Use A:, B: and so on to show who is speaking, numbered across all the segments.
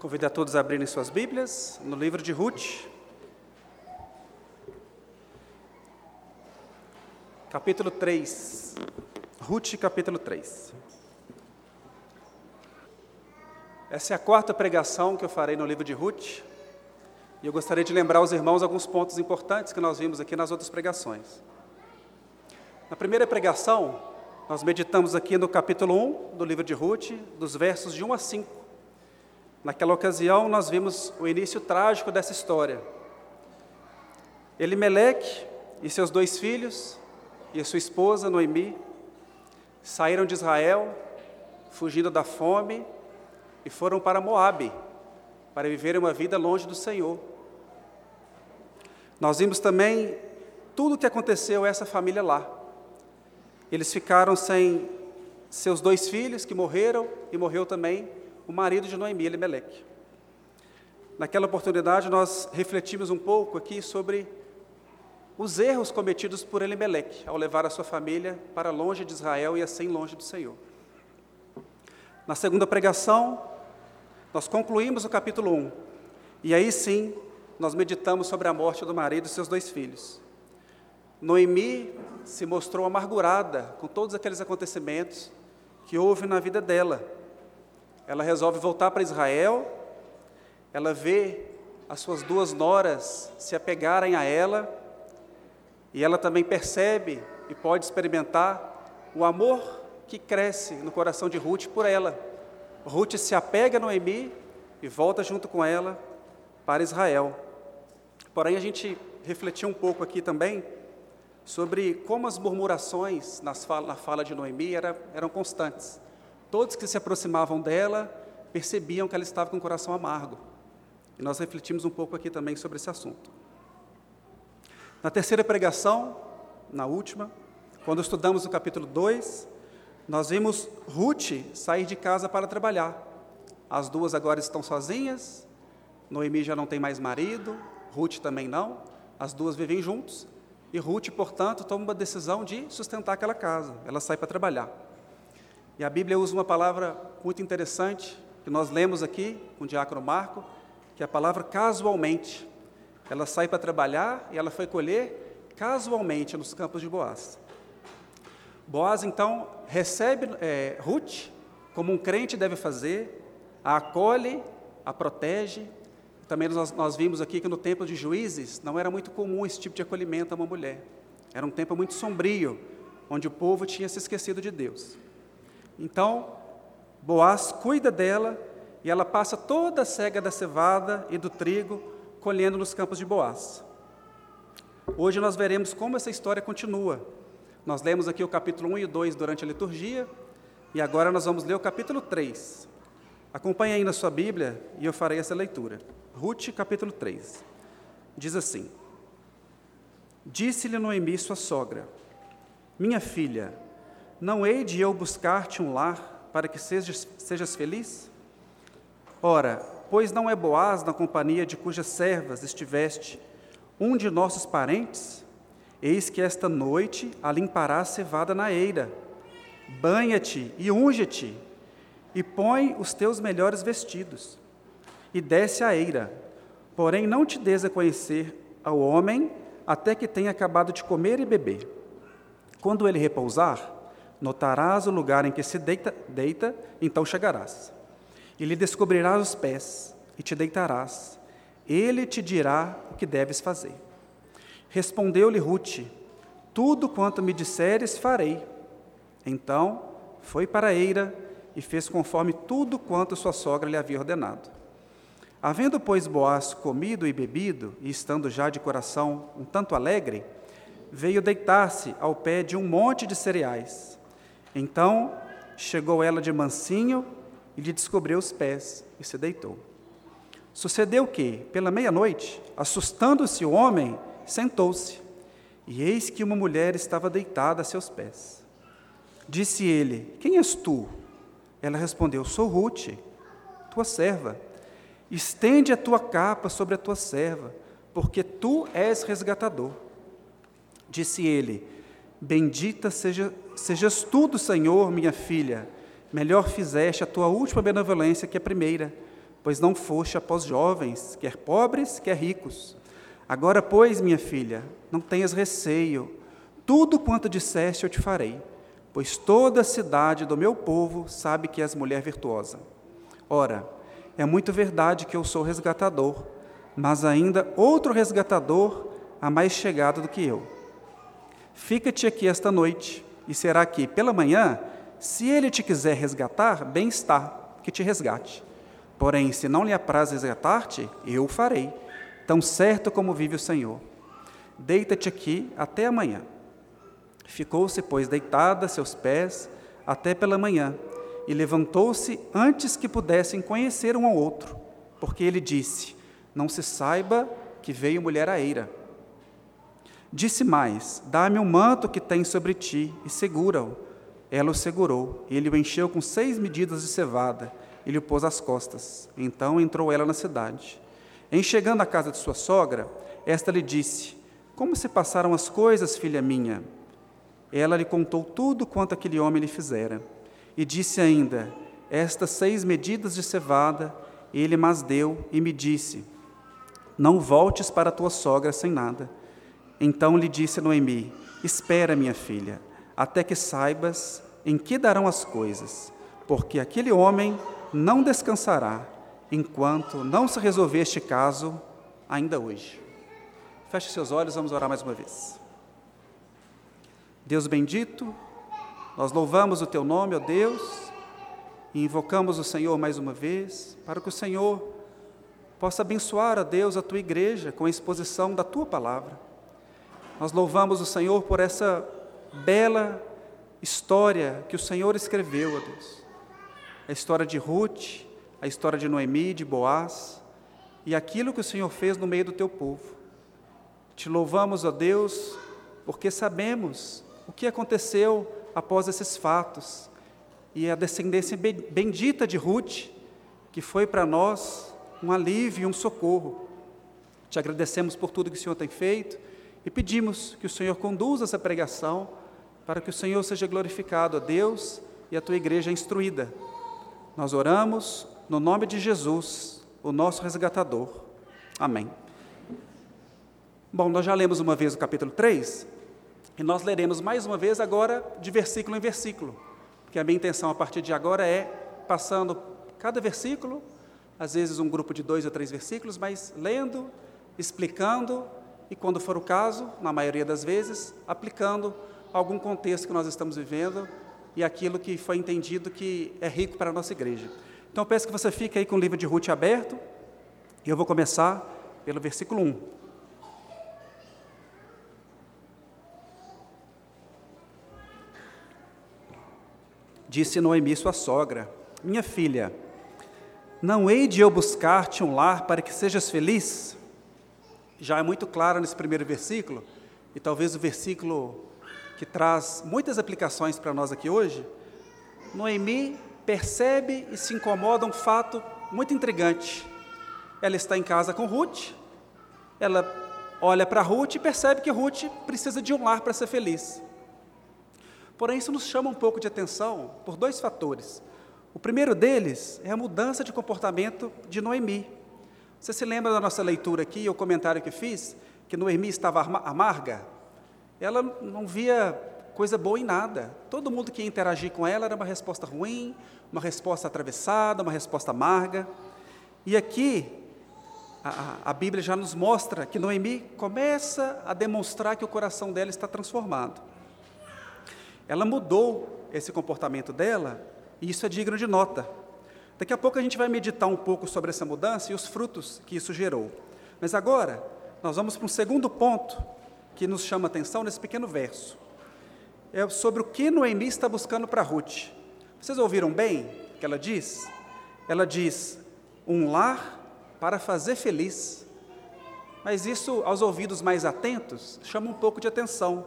A: Convido a todos a abrirem suas Bíblias no livro de Ruth, capítulo 3. Ruth, capítulo 3. Essa é a quarta pregação que eu farei no livro de Ruth, e eu gostaria de lembrar aos irmãos alguns pontos importantes que nós vimos aqui nas outras pregações. Na primeira pregação, nós meditamos aqui no capítulo 1 do livro de Ruth, dos versos de 1 a 5. Naquela ocasião, nós vimos o início trágico dessa história. Elimeleque e seus dois filhos e a sua esposa Noemi saíram de Israel, fugindo da fome, e foram para Moabe, para viver uma vida longe do Senhor. Nós vimos também tudo o que aconteceu a essa família lá. Eles ficaram sem seus dois filhos que morreram e morreu também o marido de Noemi, Elimelec. Naquela oportunidade, nós refletimos um pouco aqui sobre os erros cometidos por Elimelec ao levar a sua família para longe de Israel e assim longe do Senhor. Na segunda pregação, nós concluímos o capítulo 1, e aí sim nós meditamos sobre a morte do marido e seus dois filhos. Noemi se mostrou amargurada com todos aqueles acontecimentos que houve na vida dela ela resolve voltar para Israel, ela vê as suas duas noras se apegarem a ela, e ela também percebe e pode experimentar o amor que cresce no coração de Ruth por ela. Ruth se apega a Noemi e volta junto com ela para Israel. Porém, a gente refletiu um pouco aqui também sobre como as murmurações nas fala, na fala de Noemi era, eram constantes. Todos que se aproximavam dela percebiam que ela estava com o coração amargo. E nós refletimos um pouco aqui também sobre esse assunto. Na terceira pregação, na última, quando estudamos o capítulo 2, nós vimos Ruth sair de casa para trabalhar. As duas agora estão sozinhas, Noemi já não tem mais marido, Ruth também não, as duas vivem juntos, e Ruth, portanto, toma uma decisão de sustentar aquela casa, ela sai para trabalhar. E a Bíblia usa uma palavra muito interessante, que nós lemos aqui com o diácono Marco, que é a palavra casualmente. Ela sai para trabalhar e ela foi colher casualmente nos campos de Boaz. Boaz, então, recebe é, Ruth, como um crente deve fazer, a acolhe, a protege. Também nós, nós vimos aqui que no tempo de juízes não era muito comum esse tipo de acolhimento a uma mulher. Era um tempo muito sombrio, onde o povo tinha se esquecido de Deus. Então, Boaz cuida dela e ela passa toda a cega da cevada e do trigo colhendo nos campos de Boaz. Hoje nós veremos como essa história continua. Nós lemos aqui o capítulo 1 e 2 durante a liturgia e agora nós vamos ler o capítulo 3. Acompanhe aí na sua Bíblia e eu farei essa leitura. Ruth, capítulo 3. Diz assim: Disse-lhe Noemi, sua sogra: Minha filha, não hei de eu buscar-te um lar para que sejas, sejas feliz? Ora, pois não é Boaz na companhia de cujas servas estiveste, um de nossos parentes? Eis que esta noite a limparás cevada na eira. Banha-te e unge-te, e põe os teus melhores vestidos, e desce à eira. Porém, não te des a conhecer ao homem até que tenha acabado de comer e beber. Quando ele repousar, Notarás o lugar em que se deita, deita, então chegarás. E lhe descobrirás os pés, e te deitarás. Ele te dirá o que deves fazer. Respondeu-lhe Ruth: Tudo quanto me disseres, farei. Então foi para a eira e fez conforme tudo quanto sua sogra lhe havia ordenado. Havendo, pois, Boaz comido e bebido, e estando já de coração um tanto alegre, veio deitar-se ao pé de um monte de cereais. Então chegou ela de mansinho e lhe descobriu os pés e se deitou. Sucedeu que, pela meia-noite, assustando-se o homem, sentou-se, e eis que uma mulher estava deitada a seus pés. Disse ele: Quem és tu? Ela respondeu: Sou Ruth, tua serva. Estende a tua capa sobre a tua serva, porque tu és resgatador. Disse ele: Bendita seja, sejas tu do Senhor, minha filha. Melhor fizeste a tua última benevolência que a primeira, pois não foste após jovens, quer pobres, quer ricos. Agora, pois, minha filha, não tenhas receio, tudo quanto disseste eu te farei, pois toda a cidade do meu povo sabe que és mulher virtuosa. Ora, é muito verdade que eu sou resgatador, mas ainda outro resgatador há mais chegado do que eu. Fica-te aqui esta noite, e será que, pela manhã, se ele te quiser resgatar, bem está, que te resgate. Porém, se não lhe apraz resgatar-te, eu o farei, tão certo como vive o Senhor. Deita-te aqui até amanhã. Ficou-se, pois, deitada a seus pés até pela manhã, e levantou-se antes que pudessem conhecer um ao outro, porque ele disse: Não se saiba que veio mulher à eira. Disse mais: Dá-me o manto que tens sobre ti e segura-o. Ela o segurou, e ele o encheu com seis medidas de cevada e lhe pôs às costas. Então entrou ela na cidade. Em chegando à casa de sua sogra, esta lhe disse: Como se passaram as coisas, filha minha? Ela lhe contou tudo quanto aquele homem lhe fizera. E disse ainda: Estas seis medidas de cevada ele mas deu e me disse: Não voltes para tua sogra sem nada. Então lhe disse Noemi: Espera, minha filha, até que saibas em que darão as coisas, porque aquele homem não descansará enquanto não se resolver este caso ainda hoje. Feche seus olhos, vamos orar mais uma vez. Deus bendito, nós louvamos o teu nome, ó Deus, e invocamos o Senhor mais uma vez, para que o Senhor possa abençoar, a Deus, a tua igreja com a exposição da tua palavra. Nós louvamos o Senhor por essa bela história que o Senhor escreveu, ó Deus a história de Ruth, a história de Noemi, de Boaz e aquilo que o Senhor fez no meio do teu povo. Te louvamos, ó Deus, porque sabemos o que aconteceu após esses fatos e a descendência bendita de Ruth, que foi para nós um alívio e um socorro. Te agradecemos por tudo que o Senhor tem feito e pedimos que o Senhor conduza essa pregação para que o Senhor seja glorificado a Deus e a tua igreja instruída nós oramos no nome de Jesus, o nosso resgatador. Amém. Bom, nós já lemos uma vez o capítulo 3 e nós leremos mais uma vez agora de versículo em versículo, porque a minha intenção a partir de agora é passando cada versículo, às vezes um grupo de dois ou três versículos, mas lendo, explicando e, quando for o caso, na maioria das vezes, aplicando algum contexto que nós estamos vivendo e aquilo que foi entendido que é rico para a nossa igreja. Então, peço que você fique aí com o livro de Ruth aberto, e eu vou começar pelo versículo 1. Disse Noemi, sua sogra: Minha filha, não hei de eu buscar-te um lar para que sejas feliz? Já é muito claro nesse primeiro versículo, e talvez o versículo que traz muitas aplicações para nós aqui hoje, Noemi percebe e se incomoda um fato muito intrigante. Ela está em casa com Ruth, ela olha para Ruth e percebe que Ruth precisa de um lar para ser feliz. Porém, isso nos chama um pouco de atenção por dois fatores. O primeiro deles é a mudança de comportamento de Noemi. Você se lembra da nossa leitura aqui, o comentário que fiz, que Noemi estava amarga? ela não via coisa boa em nada. Todo mundo que ia interagir com ela era uma resposta ruim, uma resposta atravessada, uma resposta amarga. E aqui, a, a, Bíblia já nos mostra que Noemi começa a demonstrar que o coração dela está transformado. Ela mudou esse comportamento dela, e isso é digno de nota. Daqui a pouco a gente vai meditar um pouco sobre essa mudança e os frutos que isso gerou. Mas agora, nós vamos para um segundo ponto que nos chama atenção nesse pequeno verso. É sobre o que Noemi está buscando para Ruth. Vocês ouviram bem o que ela diz? Ela diz: um lar para fazer feliz. Mas isso, aos ouvidos mais atentos, chama um pouco de atenção,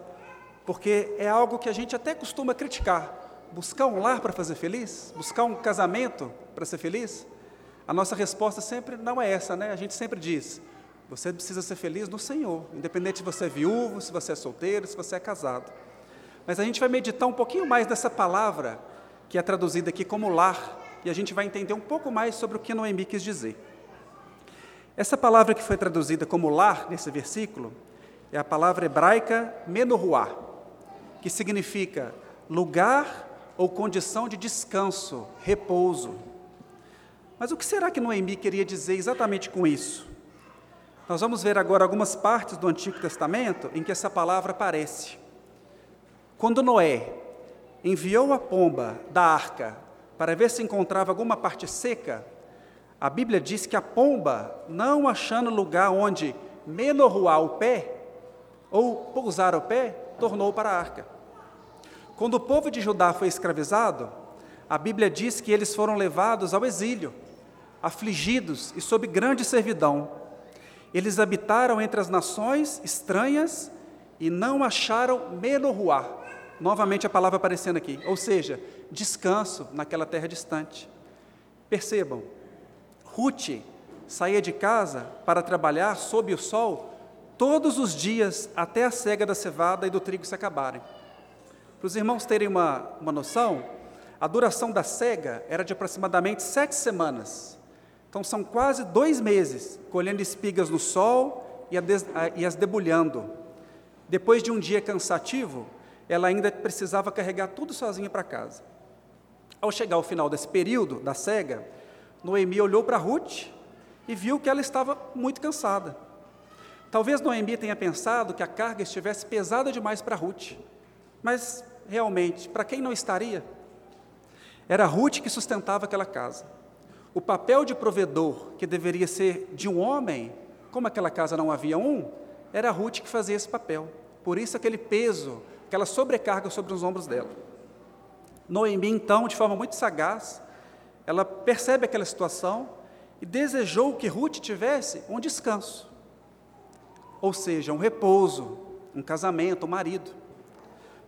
A: porque é algo que a gente até costuma criticar. Buscar um lar para fazer feliz? Buscar um casamento para ser feliz? A nossa resposta sempre não é essa, né? A gente sempre diz: você precisa ser feliz no Senhor, independente se você é viúvo, se você é solteiro, se você é casado. Mas a gente vai meditar um pouquinho mais dessa palavra que é traduzida aqui como lar, e a gente vai entender um pouco mais sobre o que Noemi quis dizer. Essa palavra que foi traduzida como lar nesse versículo é a palavra hebraica menorruá, que significa lugar ou condição de descanso, repouso. Mas o que será que Noemi queria dizer exatamente com isso? Nós vamos ver agora algumas partes do Antigo Testamento em que essa palavra aparece. Quando Noé enviou a pomba da arca para ver se encontrava alguma parte seca, a Bíblia diz que a pomba, não achando lugar onde menorruar o pé, ou pousar o pé, tornou para a arca. Quando o povo de Judá foi escravizado, a Bíblia diz que eles foram levados ao exílio, afligidos e sob grande servidão. Eles habitaram entre as nações estranhas e não acharam menorruar. Novamente a palavra aparecendo aqui, ou seja, descanso naquela terra distante. Percebam, Ruth saía de casa para trabalhar sob o sol todos os dias até a cega da cevada e do trigo se acabarem. Para os irmãos terem uma, uma noção, a duração da cega era de aproximadamente sete semanas. Então são quase dois meses colhendo espigas no sol e, des, e as debulhando. Depois de um dia cansativo, ela ainda precisava carregar tudo sozinha para casa. Ao chegar ao final desse período da cega, Noemi olhou para Ruth e viu que ela estava muito cansada. Talvez Noemi tenha pensado que a carga estivesse pesada demais para Ruth, mas realmente, para quem não estaria? Era Ruth que sustentava aquela casa. O papel de provedor, que deveria ser de um homem, como aquela casa não havia um, era Ruth que fazia esse papel. Por isso, aquele peso, aquela sobrecarga sobre os ombros dela. Noemi, então, de forma muito sagaz, ela percebe aquela situação e desejou que Ruth tivesse um descanso, ou seja, um repouso, um casamento, um marido,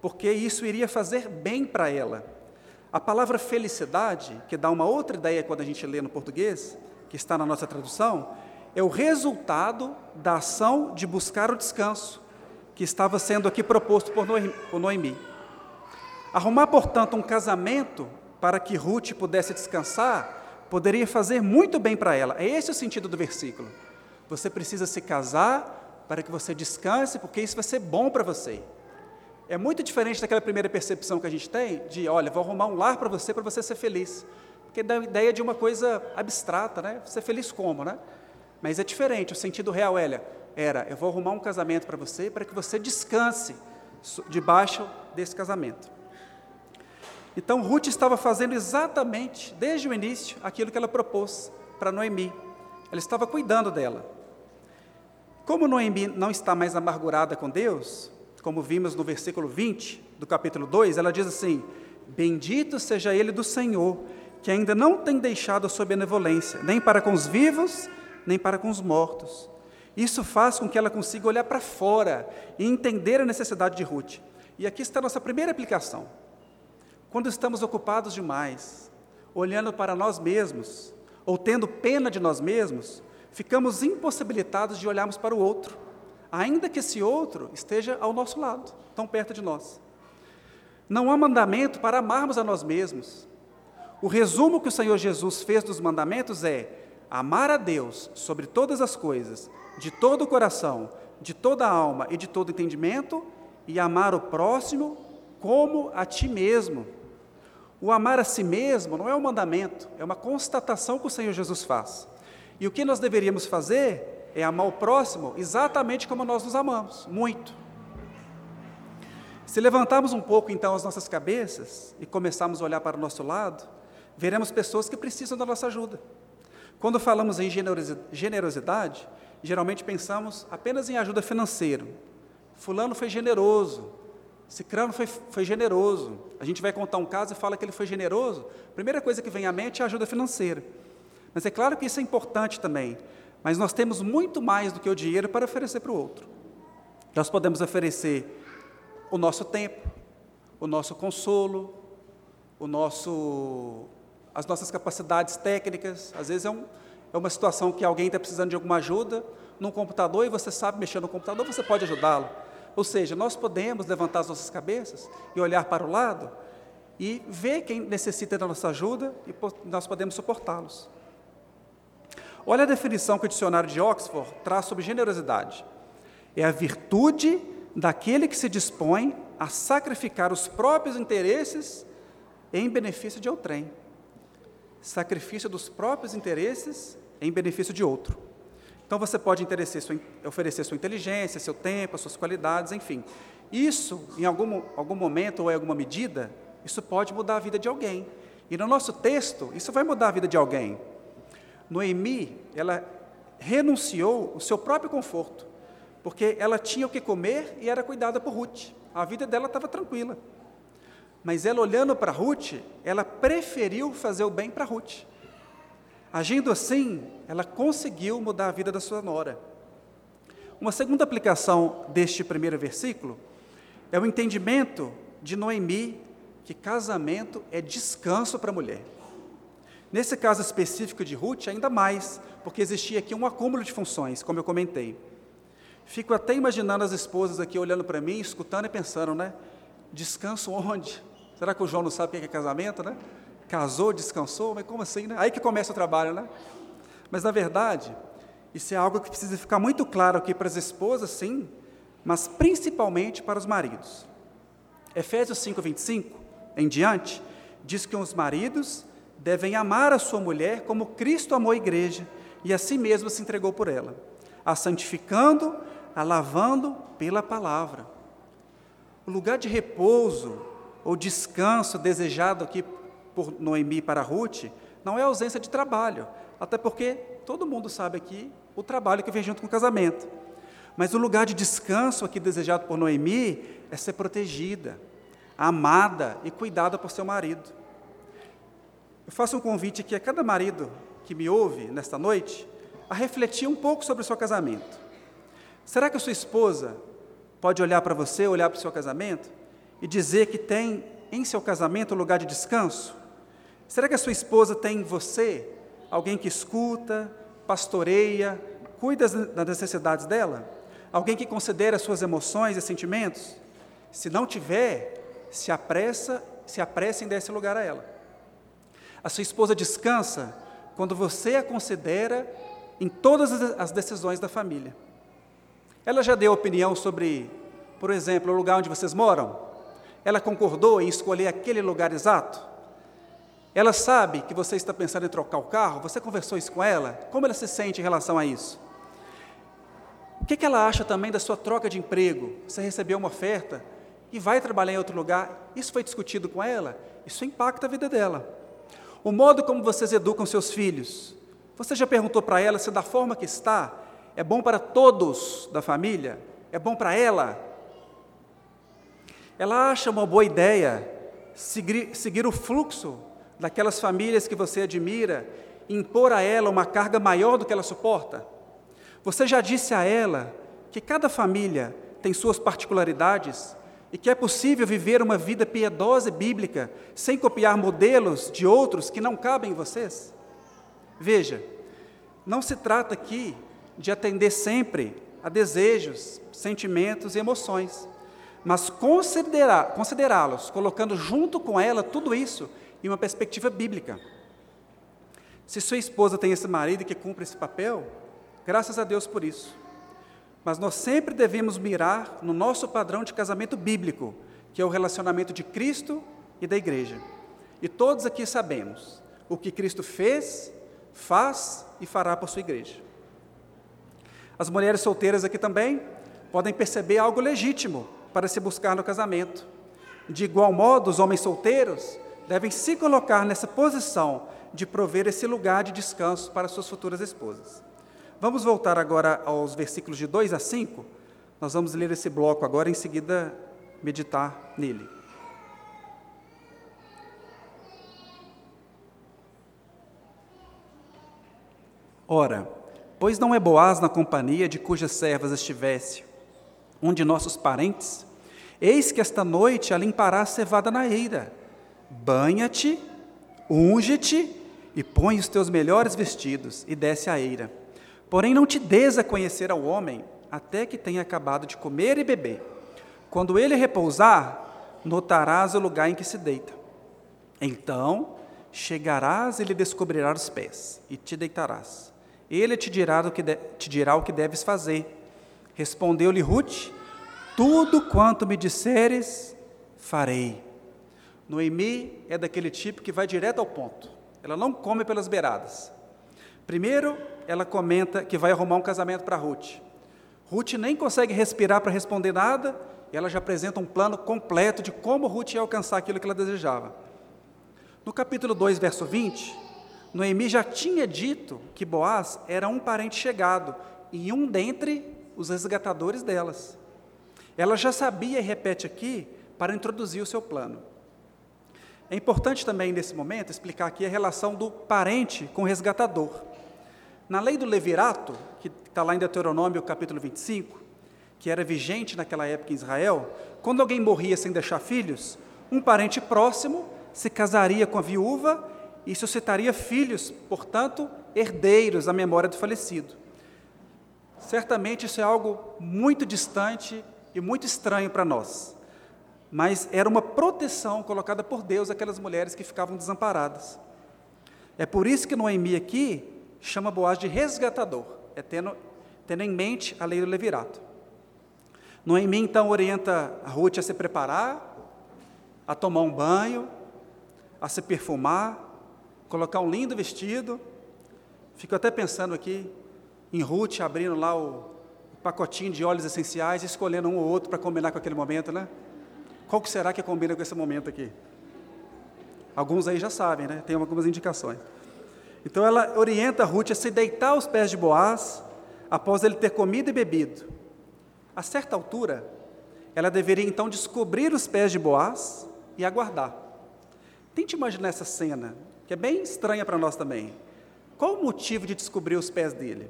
A: porque isso iria fazer bem para ela. A palavra felicidade, que dá uma outra ideia quando a gente lê no português, que está na nossa tradução, é o resultado da ação de buscar o descanso, que estava sendo aqui proposto por Noemi. Arrumar, portanto, um casamento para que Ruth pudesse descansar poderia fazer muito bem para ela. É esse o sentido do versículo. Você precisa se casar para que você descanse, porque isso vai ser bom para você. É muito diferente daquela primeira percepção que a gente tem de, olha, vou arrumar um lar para você, para você ser feliz. Porque dá a ideia de uma coisa abstrata, né? Ser feliz como, né? Mas é diferente, o sentido real era, era eu vou arrumar um casamento para você, para que você descanse debaixo desse casamento. Então Ruth estava fazendo exatamente, desde o início, aquilo que ela propôs para Noemi. Ela estava cuidando dela. Como Noemi não está mais amargurada com Deus, como vimos no versículo 20 do capítulo 2, ela diz assim: Bendito seja ele do Senhor, que ainda não tem deixado a sua benevolência, nem para com os vivos, nem para com os mortos. Isso faz com que ela consiga olhar para fora e entender a necessidade de Ruth. E aqui está a nossa primeira aplicação. Quando estamos ocupados demais, olhando para nós mesmos, ou tendo pena de nós mesmos, ficamos impossibilitados de olharmos para o outro, ainda que esse outro esteja ao nosso lado, tão perto de nós. Não há mandamento para amarmos a nós mesmos. O resumo que o Senhor Jesus fez dos mandamentos é amar a Deus sobre todas as coisas, de todo o coração, de toda a alma e de todo entendimento, e amar o próximo como a ti mesmo. O amar a si mesmo não é um mandamento, é uma constatação que o Senhor Jesus faz. E o que nós deveríamos fazer é amar o próximo exatamente como nós nos amamos, muito. Se levantarmos um pouco então as nossas cabeças e começarmos a olhar para o nosso lado, veremos pessoas que precisam da nossa ajuda. Quando falamos em generosidade, geralmente pensamos apenas em ajuda financeira. Fulano foi generoso, Cicrano foi, foi generoso. A gente vai contar um caso e fala que ele foi generoso. A primeira coisa que vem à mente é a ajuda financeira. Mas é claro que isso é importante também. Mas nós temos muito mais do que o dinheiro para oferecer para o outro. Nós podemos oferecer o nosso tempo, o nosso consolo, o nosso, as nossas capacidades técnicas. Às vezes é, um, é uma situação que alguém está precisando de alguma ajuda num computador e você sabe mexer no computador, você pode ajudá-lo. Ou seja, nós podemos levantar as nossas cabeças e olhar para o lado e vê quem necessita da nossa ajuda e nós podemos suportá-los. Olha a definição que o dicionário de Oxford traz sobre generosidade. É a virtude daquele que se dispõe a sacrificar os próprios interesses em benefício de outrem. Sacrifício dos próprios interesses em benefício de outro. Então você pode sua, oferecer sua inteligência, seu tempo, suas qualidades, enfim. Isso, em algum, algum momento ou em alguma medida, isso pode mudar a vida de alguém. E no nosso texto, isso vai mudar a vida de alguém. Noemi, ela renunciou o seu próprio conforto, porque ela tinha o que comer e era cuidada por Ruth. A vida dela estava tranquila. Mas ela olhando para Ruth, ela preferiu fazer o bem para Ruth. Agindo assim, ela conseguiu mudar a vida da sua nora. Uma segunda aplicação deste primeiro versículo é o entendimento de Noemi que casamento é descanso para a mulher. Nesse caso específico de Ruth, ainda mais, porque existia aqui um acúmulo de funções, como eu comentei. Fico até imaginando as esposas aqui olhando para mim, escutando e pensando, né? Descanso onde? Será que o João não sabe o que é casamento, né? Casou, descansou, mas como assim, né? Aí que começa o trabalho, né? Mas na verdade, isso é algo que precisa ficar muito claro aqui para as esposas, sim, mas principalmente para os maridos. Efésios 5, 25 em diante, diz que os maridos devem amar a sua mulher como Cristo amou a igreja e a si mesmo se entregou por ela, a santificando, a lavando pela palavra. O lugar de repouso ou descanso desejado aqui por Noemi para Ruth não é ausência de trabalho, até porque todo mundo sabe aqui o trabalho que vem junto com o casamento. Mas o lugar de descanso aqui desejado por Noemi é ser protegida, amada e cuidada por seu marido. Eu faço um convite aqui a cada marido que me ouve nesta noite a refletir um pouco sobre o seu casamento. Será que a sua esposa pode olhar para você, olhar para o seu casamento e dizer que tem em seu casamento um lugar de descanso? Será que a sua esposa tem em você alguém que escuta, pastoreia, cuida das necessidades dela? Alguém que considera suas emoções e sentimentos? Se não tiver, se apressa, se apressa em dar esse lugar a ela. A sua esposa descansa quando você a considera em todas as decisões da família. Ela já deu opinião sobre, por exemplo, o lugar onde vocês moram? Ela concordou em escolher aquele lugar exato? Ela sabe que você está pensando em trocar o carro? Você conversou isso com ela? Como ela se sente em relação a isso? O que, ela acha também da sua troca de emprego? Você recebeu uma oferta? e vai trabalhar em outro lugar, isso foi discutido com ela, isso impacta a vida dela. O modo como vocês educam seus filhos, você já perguntou para ela se da forma que está é bom para todos da família? É bom para ela? Ela acha uma boa ideia seguir, seguir o fluxo daquelas famílias que você admira e impor a ela uma carga maior do que ela suporta? Você já disse a ela que cada família tem suas particularidades e que é possível viver uma vida piedosa e bíblica sem copiar modelos de outros que não cabem em vocês? Veja, não se trata aqui de atender sempre a desejos, sentimentos e emoções, mas considerá-los, colocando junto com ela tudo isso em uma perspectiva bíblica. Se sua esposa tem esse marido que cumpre esse papel, graças a Deus por isso. Mas nós sempre devemos mirar no nosso padrão de casamento bíblico, que é o relacionamento de Cristo e da igreja. E todos aqui sabemos o que Cristo fez, faz e fará por sua igreja. As mulheres solteiras aqui também podem perceber algo legítimo para se buscar no casamento. De igual modo, os homens solteiros devem se colocar nessa posição de prover esse lugar de descanso para suas futuras esposas. Vamos voltar agora aos versículos de 2 a 5. Nós vamos ler esse bloco agora, em seguida meditar nele. Ora, pois não é Boaz na companhia de cujas servas estivesse, um de nossos parentes? Eis que esta noite a limpará a cevada na eira. Banha-te, unge-te e põe os teus melhores vestidos e desce à eira Porém, não te des a conhecer ao homem até que tenha acabado de comer e beber. Quando ele repousar, notarás o lugar em que se deita. Então chegarás e lhe descobrirás os pés, e te deitarás. Ele te dirá, o que de, te dirá o que deves fazer. Respondeu-lhe Ruth: Tudo quanto me disseres, farei. Noemi é daquele tipo que vai direto ao ponto. Ela não come pelas beiradas. Primeiro, ela comenta que vai arrumar um casamento para Ruth. Ruth nem consegue respirar para responder nada, e ela já apresenta um plano completo de como Ruth ia alcançar aquilo que ela desejava. No capítulo 2, verso 20, Noemi já tinha dito que Boaz era um parente chegado e um dentre os resgatadores delas. Ela já sabia e repete aqui para introduzir o seu plano. É importante também, nesse momento, explicar aqui a relação do parente com o resgatador. Na lei do levirato, que está lá em Deuteronômio capítulo 25, que era vigente naquela época em Israel, quando alguém morria sem deixar filhos, um parente próximo se casaria com a viúva e suscitaria filhos, portanto, herdeiros à memória do falecido. Certamente isso é algo muito distante e muito estranho para nós, mas era uma proteção colocada por Deus àquelas mulheres que ficavam desamparadas. É por isso que Noemi aqui chama Boaz de resgatador, é tendo, tendo em mente a lei do levirato. Noemi então orienta a Ruth a se preparar, a tomar um banho, a se perfumar, colocar um lindo vestido. Fico até pensando aqui em Ruth abrindo lá o, pacotinho de óleos essenciais, escolhendo um ou outro para combinar com aquele momento, né? Qual que será que combina com esse momento aqui? Alguns aí já sabem, né? Tem algumas indicações. Então ela orienta Ruth a se deitar aos pés de Boaz após ele ter comido e bebido. A certa altura, ela deveria então descobrir os pés de Boaz e aguardar. Tente imaginar essa cena, que é bem estranha para nós também. Qual o motivo de descobrir os pés dele?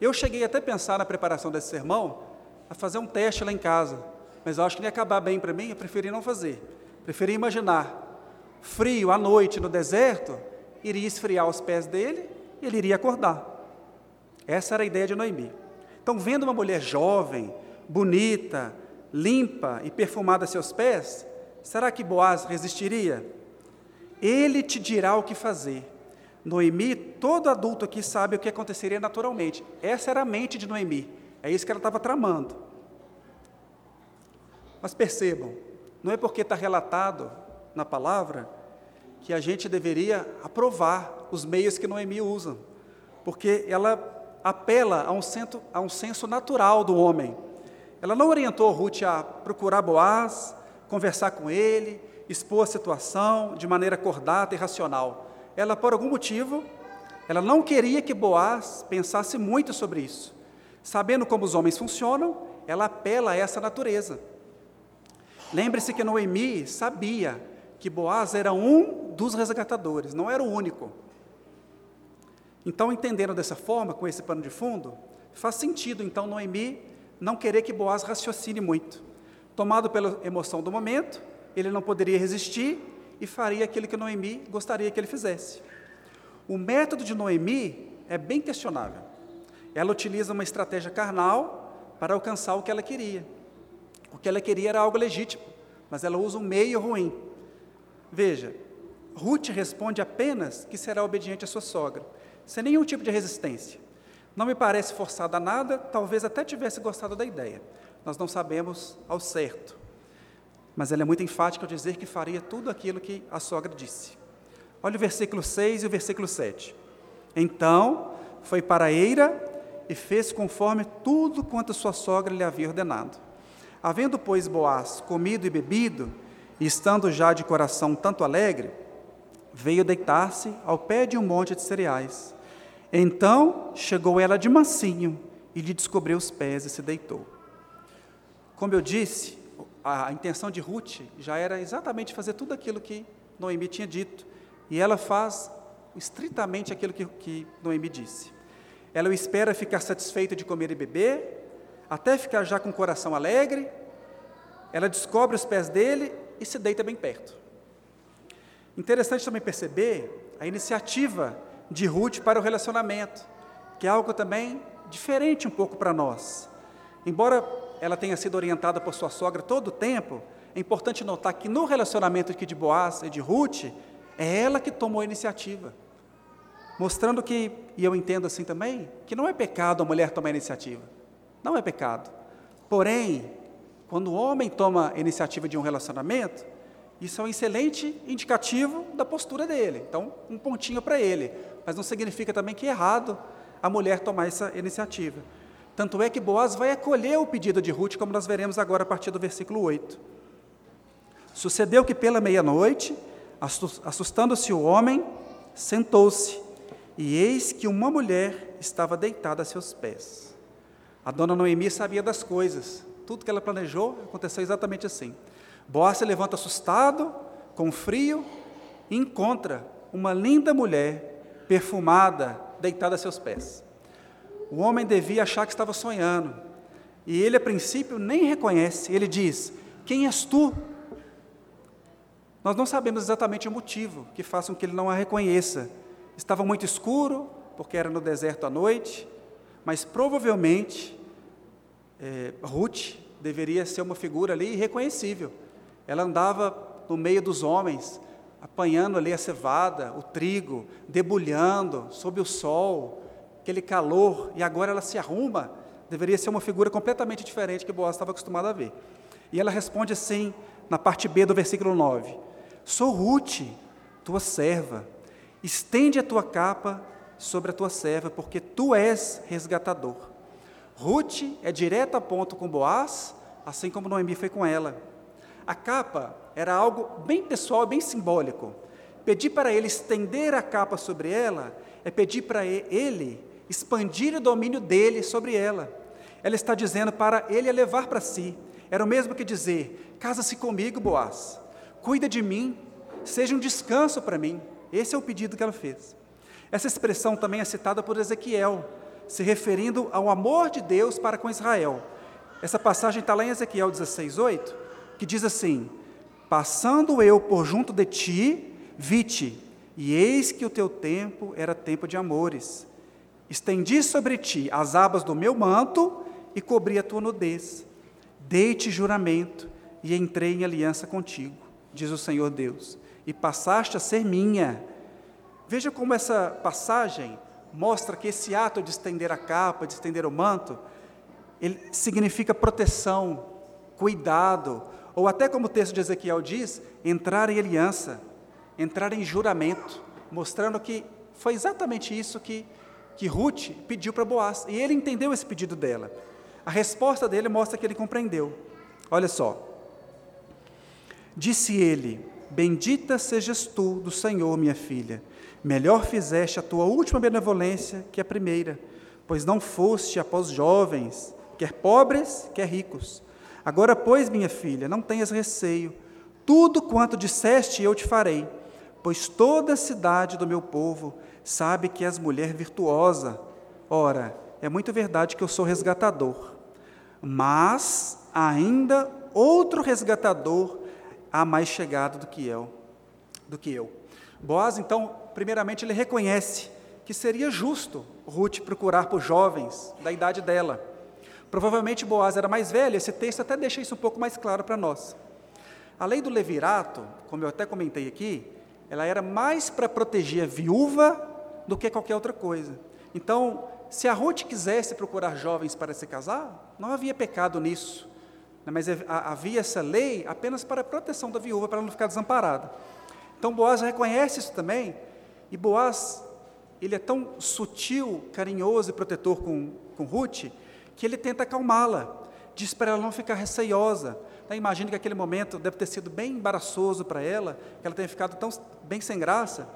A: Eu cheguei até a pensar na preparação desse sermão, a fazer um teste lá em casa, mas eu acho que não ia acabar bem para mim, eu preferi não fazer. Preferi imaginar frio à noite no deserto, iria esfriar os pés dele e ele iria acordar. Essa era a ideia de Noemi. Então, vendo uma mulher jovem, bonita, limpa e perfumada a seus pés, será que Boaz resistiria? Ele te dirá o que fazer. Noemi, todo adulto aqui sabe o que aconteceria naturalmente. Essa era a mente de Noemi. É isso que ela estava tramando. Mas percebam, não é porque está relatado na palavra que a gente deveria aprovar os meios que Noemi usa, porque ela apela a um, senso, a um senso natural do homem. Ela não orientou Ruth a procurar Boaz, conversar com ele, expor a situação de maneira cordata e racional. Ela, por algum motivo, ela não queria que Boaz pensasse muito sobre isso. Sabendo como os homens funcionam, ela apela a essa natureza. Lembre-se que Noemi sabia que Boaz era um dos resgatadores, não era o único. Então, entendendo dessa forma, com esse pano de fundo, faz sentido então Noemi não querer que Boaz raciocine muito. Tomado pela emoção do momento, ele não poderia resistir e faria aquilo que Noemi gostaria que ele fizesse. O método de Noemi é bem questionável. Ela utiliza uma estratégia carnal para alcançar o que ela queria. O que ela queria era algo legítimo, mas ela usa um meio ruim. Veja, Ruth responde apenas que será obediente à sua sogra sem nenhum tipo de resistência. Não me parece forçada a nada, talvez até tivesse gostado da ideia. Nós não sabemos ao certo. Mas ela é muito enfática ao dizer que faria tudo aquilo que a sogra disse. Olha o versículo 6 e o versículo 7. Então foi para eira e fez conforme tudo quanto sua sogra lhe havia ordenado. Havendo, pois, Boaz comido e bebido, e estando já de coração tanto alegre, veio deitar-se ao pé de um monte de cereais. Então chegou ela de mansinho e lhe descobriu os pés e se deitou. Como eu disse, a intenção de Ruth já era exatamente fazer tudo aquilo que Noemi tinha dito, e ela faz estritamente aquilo que, que Noemi disse. Ela o espera ficar satisfeita de comer e beber, até ficar já com o coração alegre, ela descobre os pés dele e se deita bem perto. Interessante também perceber a iniciativa de Ruth para o relacionamento, que é algo também diferente um pouco para nós. Embora ela tenha sido orientada por sua sogra todo o tempo, é importante notar que no relacionamento aqui de Boaz e de Ruth, é ela que tomou a iniciativa. Mostrando que, e eu entendo assim também, que não é pecado a mulher tomar a iniciativa. Não é pecado. Porém, quando o homem toma a iniciativa de um relacionamento, isso é um excelente indicativo da postura dele. Então, um pontinho para ele. Mas não significa também que é errado a mulher tomar essa iniciativa. Tanto é que Boaz vai acolher o pedido de Ruth, como nós veremos agora a partir do versículo 8. Sucedeu que pela meia-noite, assustando-se o homem, sentou-se, e eis que uma mulher estava deitada a seus pés. A dona Noemi sabia das coisas, tudo que ela planejou aconteceu exatamente assim. Boaz se levanta assustado, com frio, e encontra uma linda mulher, perfumada, deitada a seus pés. O homem devia achar que estava sonhando. E ele, a princípio, nem reconhece. Ele diz: Quem és tu? Nós não sabemos exatamente o motivo que faça com que ele não a reconheça. Estava muito escuro, porque era no deserto à noite, mas provavelmente é, Ruth deveria ser uma figura ali irreconhecível. Ela andava no meio dos homens, apanhando ali a cevada, o trigo, debulhando sob o sol, aquele calor, e agora ela se arruma, deveria ser uma figura completamente diferente que Boaz estava acostumado a ver. E ela responde assim, na parte B do versículo 9: Sou Ruth, tua serva, estende a tua capa sobre a tua serva, porque tu és resgatador. Ruth é direto a ponto com Boaz, assim como Noemi foi com ela. A capa era algo bem pessoal, bem simbólico. Pedir para ele estender a capa sobre ela é pedir para ele expandir o domínio dele sobre ela. Ela está dizendo para ele a levar para si. Era o mesmo que dizer: casa-se comigo, Boaz, cuida de mim, seja um descanso para mim. Esse é o pedido que ela fez. Essa expressão também é citada por Ezequiel, se referindo ao amor de Deus para com Israel. Essa passagem está lá em Ezequiel 16, 8, que diz assim: Passando eu por junto de ti, vi-te, e eis que o teu tempo era tempo de amores Estendi sobre ti as abas do meu manto e cobri a tua nudez. Dei-te juramento e entrei em aliança contigo, diz o Senhor Deus, e passaste a ser minha. Veja como essa passagem mostra que esse ato de estender a capa, de estender o manto, ele significa proteção, cuidado, ou até como o texto de Ezequiel diz, entrar em aliança, entrar em juramento, mostrando que foi exatamente isso que que Ruth pediu para Boaz, e ele entendeu esse pedido dela. A resposta dele mostra que ele compreendeu. Olha só. Disse ele: Bendita sejas tu do Senhor, minha filha. Melhor fizeste a tua última benevolência que a primeira, pois não foste após jovens, quer pobres, quer ricos. Agora, pois, minha filha, não tenhas receio. Tudo quanto disseste eu te farei, pois toda a cidade do meu povo sabe que és mulher virtuosa. Ora, é muito verdade que eu sou resgatador, mas ainda outro resgatador há mais chegado do que eu. Do que eu. Boaz, então, primeiramente, ele reconhece que seria justo Ruth procurar por jovens da idade dela. Provavelmente Boaz era mais velho, esse texto até deixa isso um pouco mais claro para nós. A lei do levirato, como eu até comentei aqui, ela era mais para proteger a viúva do que qualquer outra coisa. Então, se a Ruth quisesse procurar jovens para se casar, não havia pecado nisso. Né, mas havia essa lei apenas para a proteção da viúva, para ela não ficar desamparada. Então Boaz reconhece isso também, e Boaz, ele é tão sutil, carinhoso e protetor com, com Ruth, que ele tenta acalmá-la, diz para ela não ficar receiosa. Então, imagine que aquele momento deve ter sido bem embaraçoso para ela, que ela tenha ficado tão bem sem graça,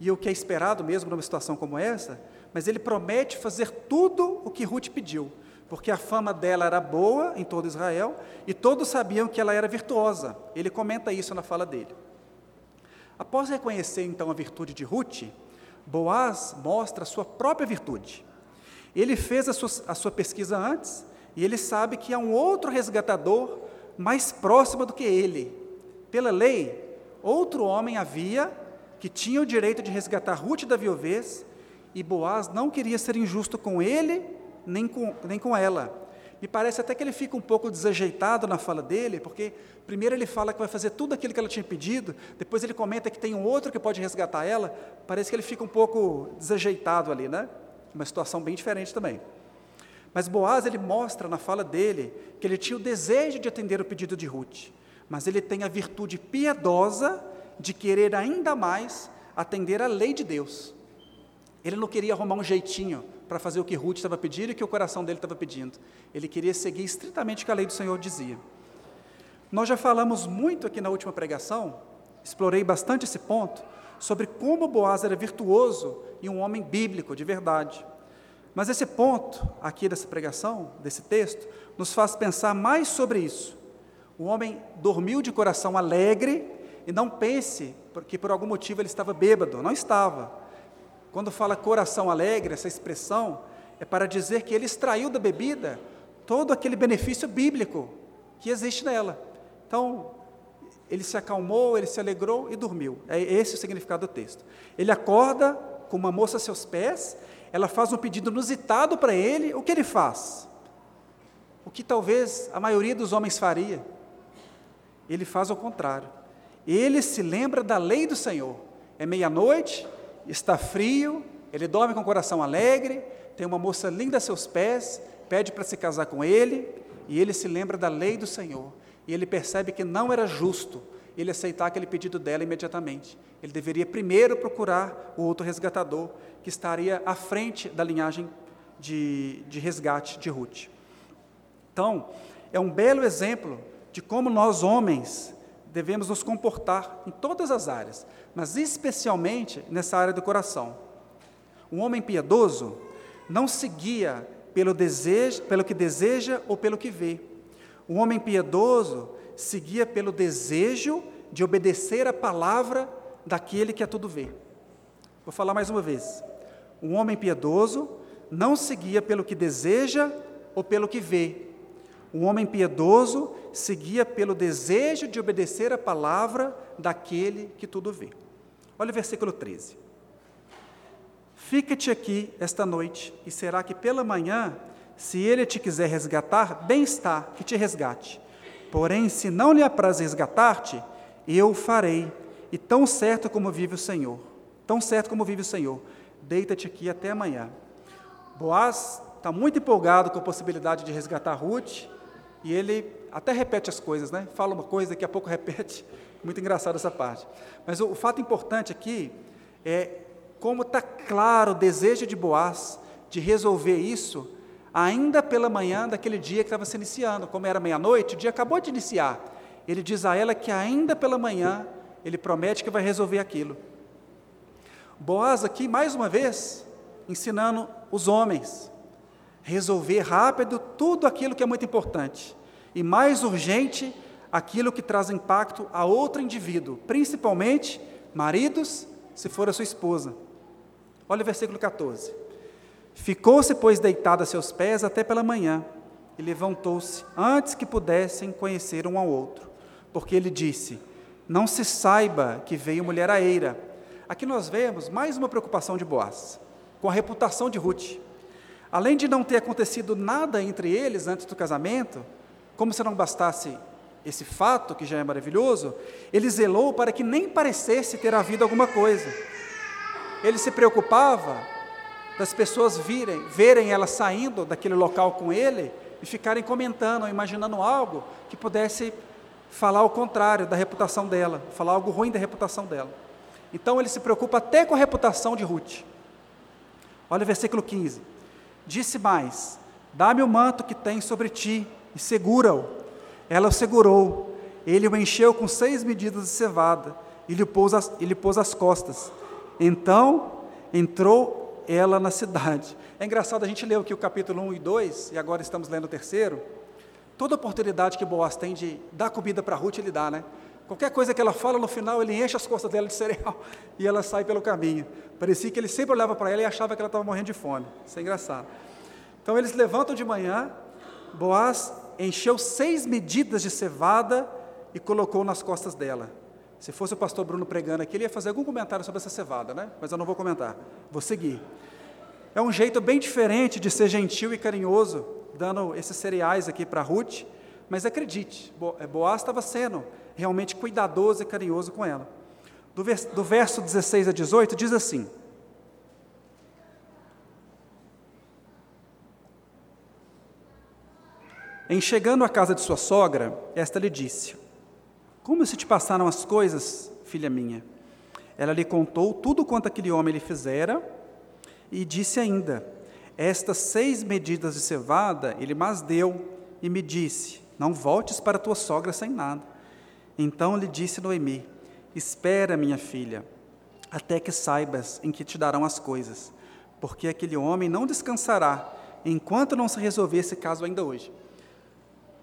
A: e o que é esperado mesmo numa situação como essa, mas ele promete fazer tudo o que Ruth pediu, porque a fama dela era boa em todo Israel e todos sabiam que ela era virtuosa. Ele comenta isso na fala dele. Após reconhecer então a virtude de Ruth, Boaz mostra a sua própria virtude. Ele fez a sua, a sua pesquisa antes e ele sabe que há um outro resgatador mais próximo do que ele. Pela lei, outro homem havia que tinha o direito de resgatar Ruth da viuvez, e Boaz não queria ser injusto com ele nem com, nem com ela. Me parece até que ele fica um pouco desajeitado na fala dele, porque primeiro ele fala que vai fazer tudo aquilo que ela tinha pedido, depois ele comenta que tem um outro que pode resgatar ela. Parece que ele fica um pouco desajeitado ali, né? Uma situação bem diferente também. Mas Boaz ele mostra na fala dele que ele tinha o desejo de atender o pedido de Ruth, mas ele tem a virtude piedosa de querer ainda mais atender a lei de Deus. Ele não queria arrumar um jeitinho para fazer o que Ruth estava pedindo e que o coração dele estava pedindo. Ele queria seguir estritamente o que a lei do Senhor dizia. Nós já falamos muito aqui na última pregação, explorei bastante esse ponto, sobre como Boaz era virtuoso e um homem bíblico de verdade. Mas esse ponto aqui dessa pregação, desse texto, nos faz pensar mais sobre isso. O homem dormiu de coração alegre e não pense que por algum motivo ele estava bêbado, não estava. Quando fala coração alegre, essa expressão é para dizer que ele extraiu da bebida todo aquele benefício bíblico que existe nela. Então, ele se acalmou, ele se alegrou e dormiu. É esse o significado do texto. Ele acorda com uma moça a seus pés, ela faz um pedido inusitado para ele, o que ele faz? O que talvez a maioria dos homens faria. Ele faz o contrário. Ele se lembra da lei do Senhor. É meia-noite, está frio, ele dorme com o coração alegre, tem uma moça linda a seus pés, pede para se casar com ele, e ele se lembra da lei do Senhor. E ele percebe que não era justo ele aceitar aquele pedido dela imediatamente. Ele deveria primeiro procurar o outro resgatador, que estaria à frente da linhagem de, de resgate de Ruth. Então, é um belo exemplo de como nós, homens, devemos nos comportar em todas as áreas, mas especialmente nessa área do coração. Um homem piedoso não se guia pelo, desejo, pelo que deseja ou pelo que vê. Um homem piedoso se guia pelo desejo de obedecer a palavra daquele que a tudo vê. Vou falar mais uma vez. Um homem piedoso não se guia pelo que deseja ou pelo que vê. Um homem piedoso se guia pelo desejo de obedecer a palavra daquele que tudo vê. Olha o versículo 13. Fica-te aqui esta noite, e será que pela manhã, se ele te quiser resgatar, bem está que te resgate. Porém, se não lhe apraz resgatar-te, eu farei, e tão certo como vive o Senhor, tão certo como vive o Senhor, deita-te aqui até amanhã. Boaz está muito empolgado com a possibilidade de resgatar Ruth, e ele até repete as coisas, né? Fala uma coisa, daqui a pouco repete. Muito engraçado essa parte. Mas o, o fato importante aqui é como está claro o desejo de Boaz de resolver isso ainda pela manhã daquele dia que estava se iniciando. Como era meia-noite, o dia acabou de iniciar. Ele diz a ela que ainda pela manhã ele promete que vai resolver aquilo. Boaz aqui, mais uma vez, ensinando os homens resolver rápido tudo aquilo que é muito importante e mais urgente aquilo que traz impacto a outro indivíduo, principalmente maridos, se for a sua esposa. Olha o versículo 14. Ficou-se, pois, deitado a seus pés até pela manhã, e levantou-se antes que pudessem conhecer um ao outro, porque ele disse: Não se saiba que veio mulher a eira. Aqui nós vemos mais uma preocupação de Boaz, com a reputação de Ruth. Além de não ter acontecido nada entre eles antes do casamento, como se não bastasse esse fato, que já é maravilhoso, ele zelou para que nem parecesse ter havido alguma coisa. Ele se preocupava das pessoas virem, verem ela saindo daquele local com ele e ficarem comentando, imaginando algo que pudesse falar o contrário da reputação dela, falar algo ruim da reputação dela. Então ele se preocupa até com a reputação de Ruth. Olha o versículo 15. Disse mais: Dá-me o manto que tem sobre ti e segura-o. Ela o segurou. Ele o encheu com seis medidas de cevada e lhe pôs as, e lhe pôs as costas. Então entrou ela na cidade. É engraçado, a gente leu aqui o capítulo 1 e 2, e agora estamos lendo o terceiro. Toda oportunidade que Boaz tem de dar comida para Ruth, ele dá, né? Qualquer coisa que ela fala, no final ele enche as costas dela de cereal e ela sai pelo caminho. Parecia que ele sempre olhava para ela e achava que ela estava morrendo de fome. Isso é engraçado. Então eles levantam de manhã, Boaz encheu seis medidas de cevada e colocou nas costas dela. Se fosse o pastor Bruno pregando aqui, ele ia fazer algum comentário sobre essa cevada, né? Mas eu não vou comentar, vou seguir. É um jeito bem diferente de ser gentil e carinhoso dando esses cereais aqui para Ruth, mas acredite, Boaz estava sendo realmente cuidadoso e carinhoso com ela. Do, vers do verso 16 a 18 diz assim: Em chegando à casa de sua sogra, esta lhe disse: Como se te passaram as coisas, filha minha? Ela lhe contou tudo quanto aquele homem lhe fizera e disse ainda: Estas seis medidas de cevada ele mas deu e me disse: Não voltes para tua sogra sem nada. Então lhe disse Noemi: Espera, minha filha, até que saibas em que te darão as coisas, porque aquele homem não descansará enquanto não se resolver esse caso ainda hoje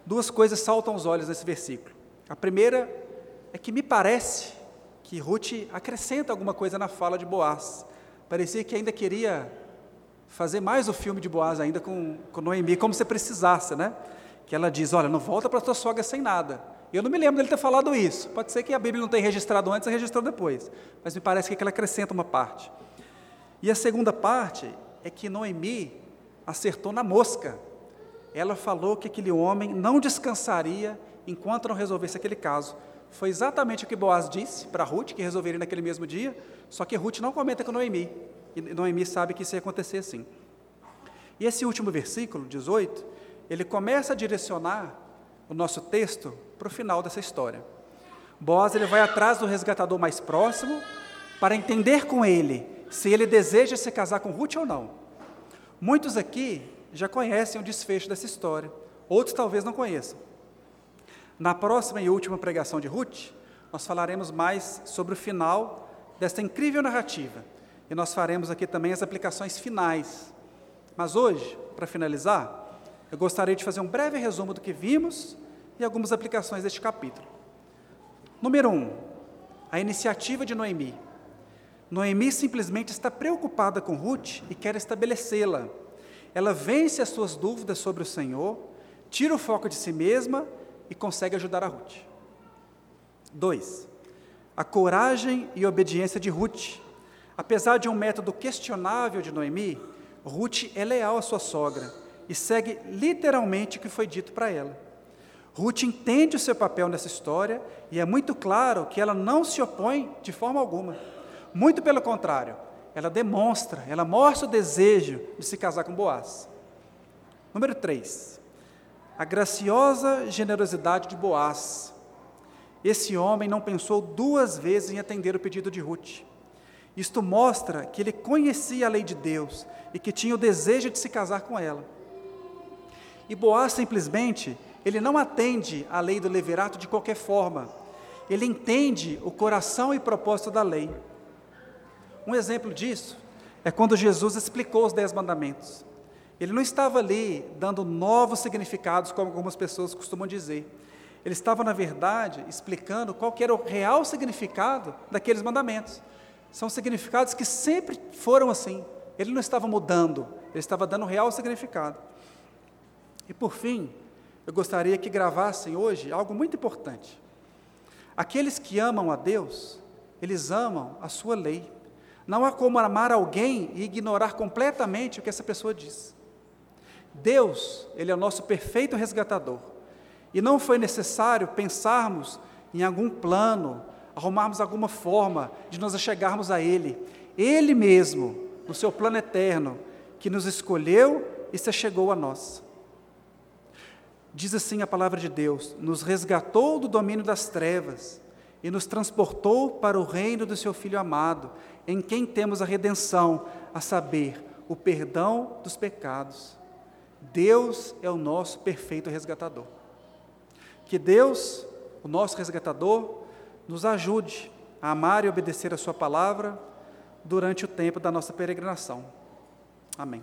A: duas coisas saltam aos olhos nesse versículo. A primeira é que me parece que Ruth acrescenta alguma coisa na fala de Boaz. Parecia que ainda queria fazer mais o filme de Boaz ainda com, com Noemi, como se precisasse, né? Que ela diz, olha, não volta para tua sogra sem nada. Eu não me lembro dele ter falado isso. Pode ser que a Bíblia não tenha registrado antes registrou depois. Mas me parece que ela acrescenta uma parte. E a segunda parte é que Noemi acertou na mosca ela falou que aquele homem não descansaria enquanto não resolvesse aquele caso. Foi exatamente o que Boaz disse para Ruth, que resolveria naquele mesmo dia, só que Ruth não comenta com Noemi, e Noemi sabe que isso ia acontecer assim. E esse último versículo, 18, ele começa a direcionar o nosso texto para o final dessa história. Boaz ele vai atrás do resgatador mais próximo para entender com ele se ele deseja se casar com Ruth ou não. Muitos aqui já conhecem o desfecho dessa história, outros talvez não conheçam. Na próxima e última pregação de Ruth, nós falaremos mais sobre o final desta incrível narrativa e nós faremos aqui também as aplicações finais. Mas hoje, para finalizar, eu gostaria de fazer um breve resumo do que vimos e algumas aplicações deste capítulo. Número 1. Um, a iniciativa de Noemi. Noemi simplesmente está preocupada com Ruth e quer estabelecê-la ela vence as suas dúvidas sobre o Senhor, tira o foco de si mesma e consegue ajudar a Ruth. 2. A coragem e obediência de Ruth. Apesar de um método questionável de Noemi, Ruth é leal à sua sogra e segue literalmente o que foi dito para ela. Ruth entende o seu papel nessa história e é muito claro que ela não se opõe de forma alguma. Muito pelo contrário, ela demonstra, ela mostra o desejo de se casar com Boaz. Número 3. A graciosa generosidade de Boaz. Esse homem não pensou duas vezes em atender o pedido de Ruth. Isto mostra que ele conhecia a lei de Deus e que tinha o desejo de se casar com ela. E Boaz simplesmente, ele não atende à lei do levirato de qualquer forma. Ele entende o coração e propósito da lei. Um exemplo disso é quando Jesus explicou os Dez Mandamentos. Ele não estava ali dando novos significados, como algumas pessoas costumam dizer. Ele estava, na verdade, explicando qual era o real significado daqueles mandamentos. São significados que sempre foram assim. Ele não estava mudando, ele estava dando o real significado. E por fim, eu gostaria que gravassem hoje algo muito importante. Aqueles que amam a Deus, eles amam a sua lei. Não há como amar alguém e ignorar completamente o que essa pessoa diz. Deus, Ele é o nosso perfeito resgatador. E não foi necessário pensarmos em algum plano, arrumarmos alguma forma de nos achegarmos a Ele. Ele mesmo, no seu plano eterno, que nos escolheu e se achegou a nós. Diz assim a palavra de Deus: nos resgatou do domínio das trevas e nos transportou para o reino do seu Filho amado, em quem temos a redenção, a saber, o perdão dos pecados. Deus é o nosso perfeito resgatador. Que Deus, o nosso resgatador, nos ajude a amar e obedecer a Sua palavra durante o tempo da nossa peregrinação. Amém.